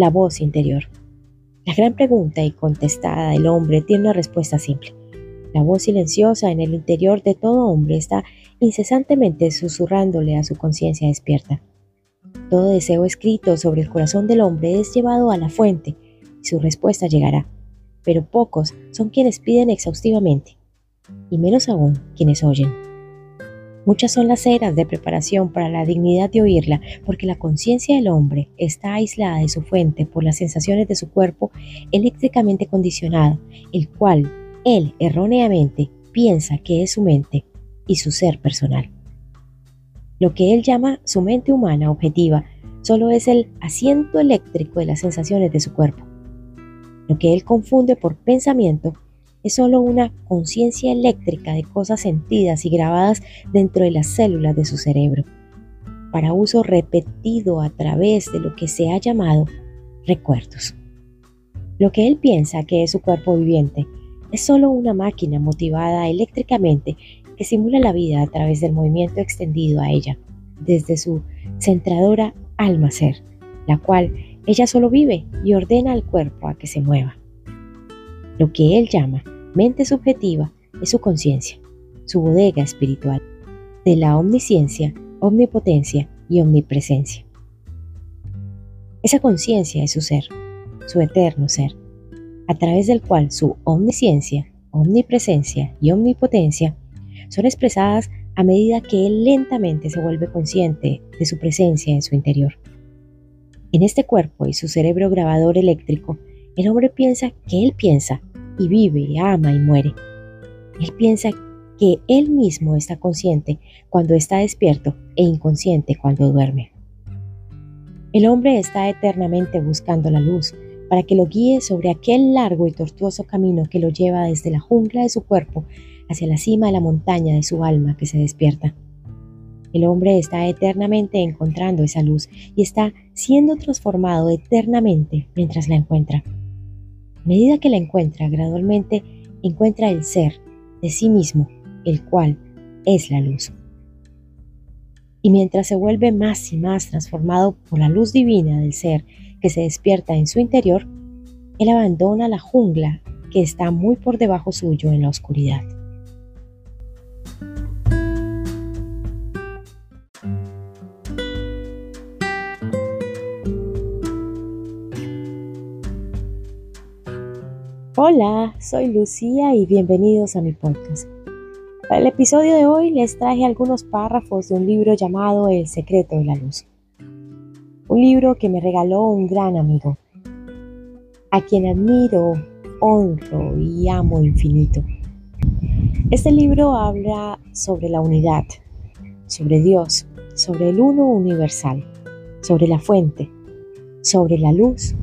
la voz interior. La gran pregunta y contestada del hombre tiene una respuesta simple. La voz silenciosa en el interior de todo hombre está incesantemente susurrándole a su conciencia despierta. Todo deseo escrito sobre el corazón del hombre es llevado a la fuente y su respuesta llegará, pero pocos son quienes piden exhaustivamente, y menos aún quienes oyen. Muchas son las eras de preparación para la dignidad de oírla, porque la conciencia del hombre está aislada de su fuente por las sensaciones de su cuerpo eléctricamente condicionado, el cual él erróneamente piensa que es su mente y su ser personal. Lo que él llama su mente humana objetiva solo es el asiento eléctrico de las sensaciones de su cuerpo. Lo que él confunde por pensamiento es solo una conciencia eléctrica de cosas sentidas y grabadas dentro de las células de su cerebro, para uso repetido a través de lo que se ha llamado recuerdos. Lo que él piensa que es su cuerpo viviente es solo una máquina motivada eléctricamente que simula la vida a través del movimiento extendido a ella, desde su centradora alma ser, la cual ella solo vive y ordena al cuerpo a que se mueva. Lo que él llama mente subjetiva es su conciencia, su bodega espiritual, de la omnisciencia, omnipotencia y omnipresencia. Esa conciencia es su ser, su eterno ser, a través del cual su omnisciencia, omnipresencia y omnipotencia son expresadas a medida que él lentamente se vuelve consciente de su presencia en su interior. En este cuerpo y su cerebro grabador eléctrico, el hombre piensa que él piensa y vive, ama y muere. Él piensa que él mismo está consciente cuando está despierto e inconsciente cuando duerme. El hombre está eternamente buscando la luz, para que lo guíe sobre aquel largo y tortuoso camino que lo lleva desde la jungla de su cuerpo hacia la cima de la montaña de su alma que se despierta. El hombre está eternamente encontrando esa luz y está siendo transformado eternamente mientras la encuentra. Medida que la encuentra, gradualmente encuentra el ser de sí mismo, el cual es la luz. Y mientras se vuelve más y más transformado por la luz divina del ser que se despierta en su interior, él abandona la jungla que está muy por debajo suyo en la oscuridad. Hola, soy Lucía y bienvenidos a mi podcast. Para el episodio de hoy les traje algunos párrafos de un libro llamado El secreto de la luz un libro que me regaló un gran amigo, a quien admiro, honro y amo infinito. Este libro habla sobre la unidad, sobre Dios, sobre el uno universal, sobre la fuente, sobre la luz.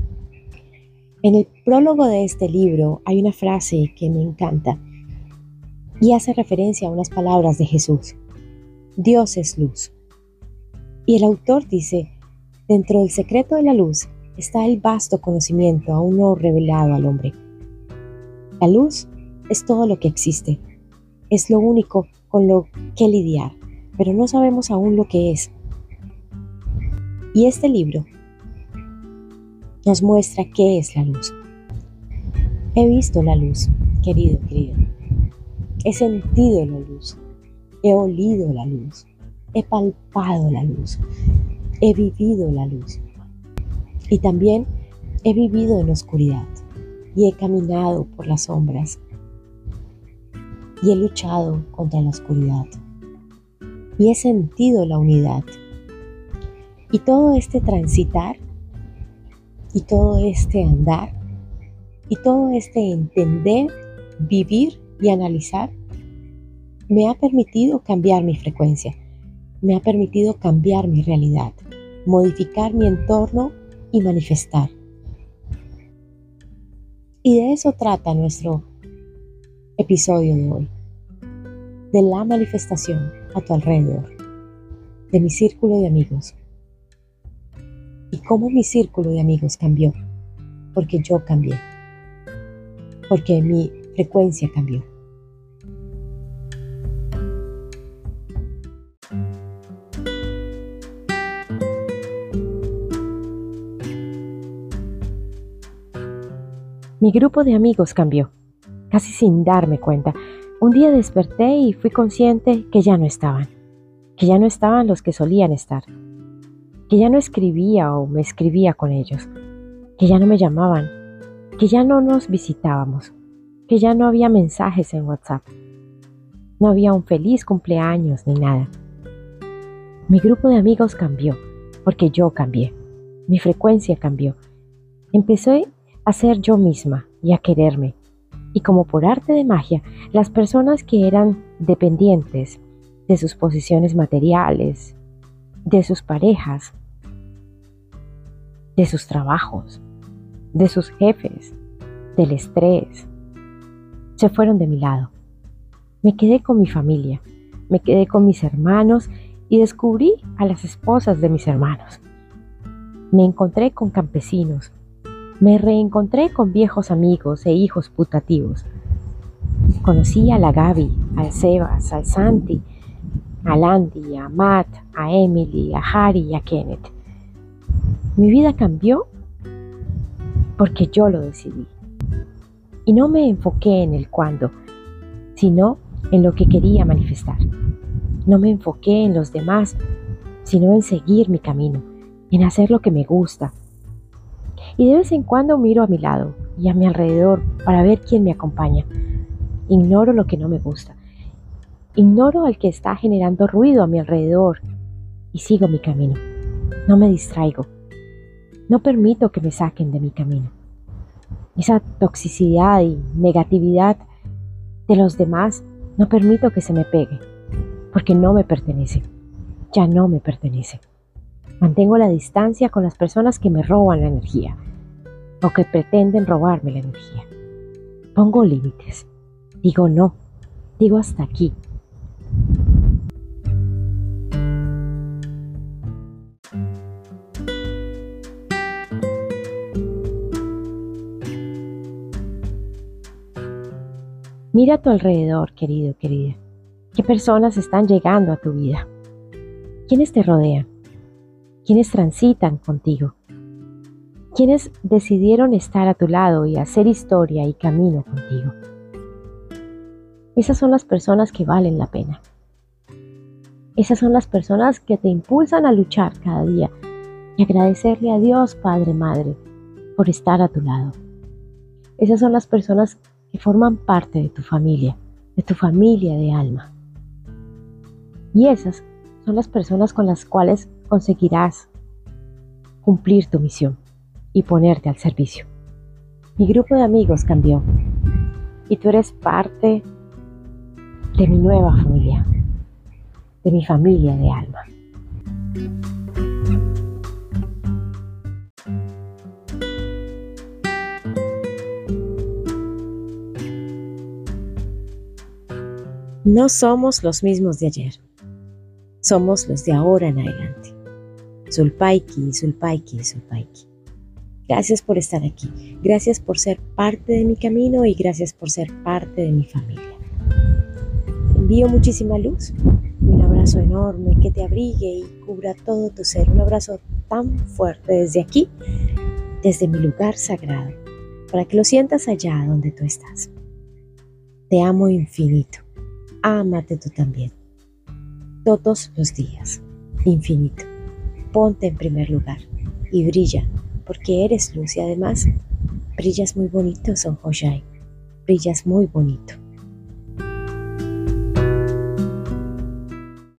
En el prólogo de este libro hay una frase que me encanta y hace referencia a unas palabras de Jesús. Dios es luz. Y el autor dice, Dentro del secreto de la luz está el vasto conocimiento aún no revelado al hombre. La luz es todo lo que existe, es lo único con lo que lidiar, pero no sabemos aún lo que es. Y este libro nos muestra qué es la luz. He visto la luz, querido, querido. He sentido la luz. He olido la luz. He palpado la luz he vivido la luz. Y también he vivido en oscuridad y he caminado por las sombras y he luchado contra la oscuridad y he sentido la unidad. Y todo este transitar y todo este andar y todo este entender, vivir y analizar me ha permitido cambiar mi frecuencia, me ha permitido cambiar mi realidad modificar mi entorno y manifestar. Y de eso trata nuestro episodio de hoy, de la manifestación a tu alrededor, de mi círculo de amigos y cómo mi círculo de amigos cambió, porque yo cambié, porque mi frecuencia cambió. Mi grupo de amigos cambió, casi sin darme cuenta. Un día desperté y fui consciente que ya no estaban, que ya no estaban los que solían estar, que ya no escribía o me escribía con ellos, que ya no me llamaban, que ya no nos visitábamos, que ya no había mensajes en WhatsApp, no había un feliz cumpleaños ni nada. Mi grupo de amigos cambió, porque yo cambié, mi frecuencia cambió. Empecé a ser yo misma y a quererme. Y como por arte de magia, las personas que eran dependientes de sus posiciones materiales, de sus parejas, de sus trabajos, de sus jefes, del estrés, se fueron de mi lado. Me quedé con mi familia, me quedé con mis hermanos y descubrí a las esposas de mis hermanos. Me encontré con campesinos, me reencontré con viejos amigos e hijos putativos. Conocí a la Gaby, al Sebas, al Santi, a Landy, a Matt, a Emily, a Harry y a Kenneth. Mi vida cambió porque yo lo decidí. Y no me enfoqué en el cuándo, sino en lo que quería manifestar. No me enfoqué en los demás, sino en seguir mi camino, en hacer lo que me gusta, y de vez en cuando miro a mi lado y a mi alrededor para ver quién me acompaña. Ignoro lo que no me gusta. Ignoro al que está generando ruido a mi alrededor y sigo mi camino. No me distraigo. No permito que me saquen de mi camino. Esa toxicidad y negatividad de los demás no permito que se me pegue, porque no me pertenece. Ya no me pertenece. Mantengo la distancia con las personas que me roban la energía o que pretenden robarme la energía. Pongo límites. Digo no. Digo hasta aquí. Mira a tu alrededor, querido, querida. ¿Qué personas están llegando a tu vida? ¿Quiénes te rodean? ¿Quiénes transitan contigo? quienes decidieron estar a tu lado y hacer historia y camino contigo. Esas son las personas que valen la pena. Esas son las personas que te impulsan a luchar cada día y agradecerle a Dios, Padre, Madre, por estar a tu lado. Esas son las personas forman parte de tu familia, de tu familia de alma. Y esas son las personas con las cuales conseguirás cumplir tu misión y ponerte al servicio. Mi grupo de amigos cambió y tú eres parte de mi nueva familia, de mi familia de alma. No somos los mismos de ayer, somos los de ahora en adelante. Sulpaiki, Sulpaiki, Sulpaiki. Gracias por estar aquí. Gracias por ser parte de mi camino y gracias por ser parte de mi familia. Te envío muchísima luz, un abrazo enorme que te abrigue y cubra todo tu ser. Un abrazo tan fuerte desde aquí, desde mi lugar sagrado, para que lo sientas allá donde tú estás. Te amo infinito. Ámate tú también. Todos los días. Infinito. Ponte en primer lugar y brilla porque eres luz y además brillas muy bonito, Son Brillas muy bonito.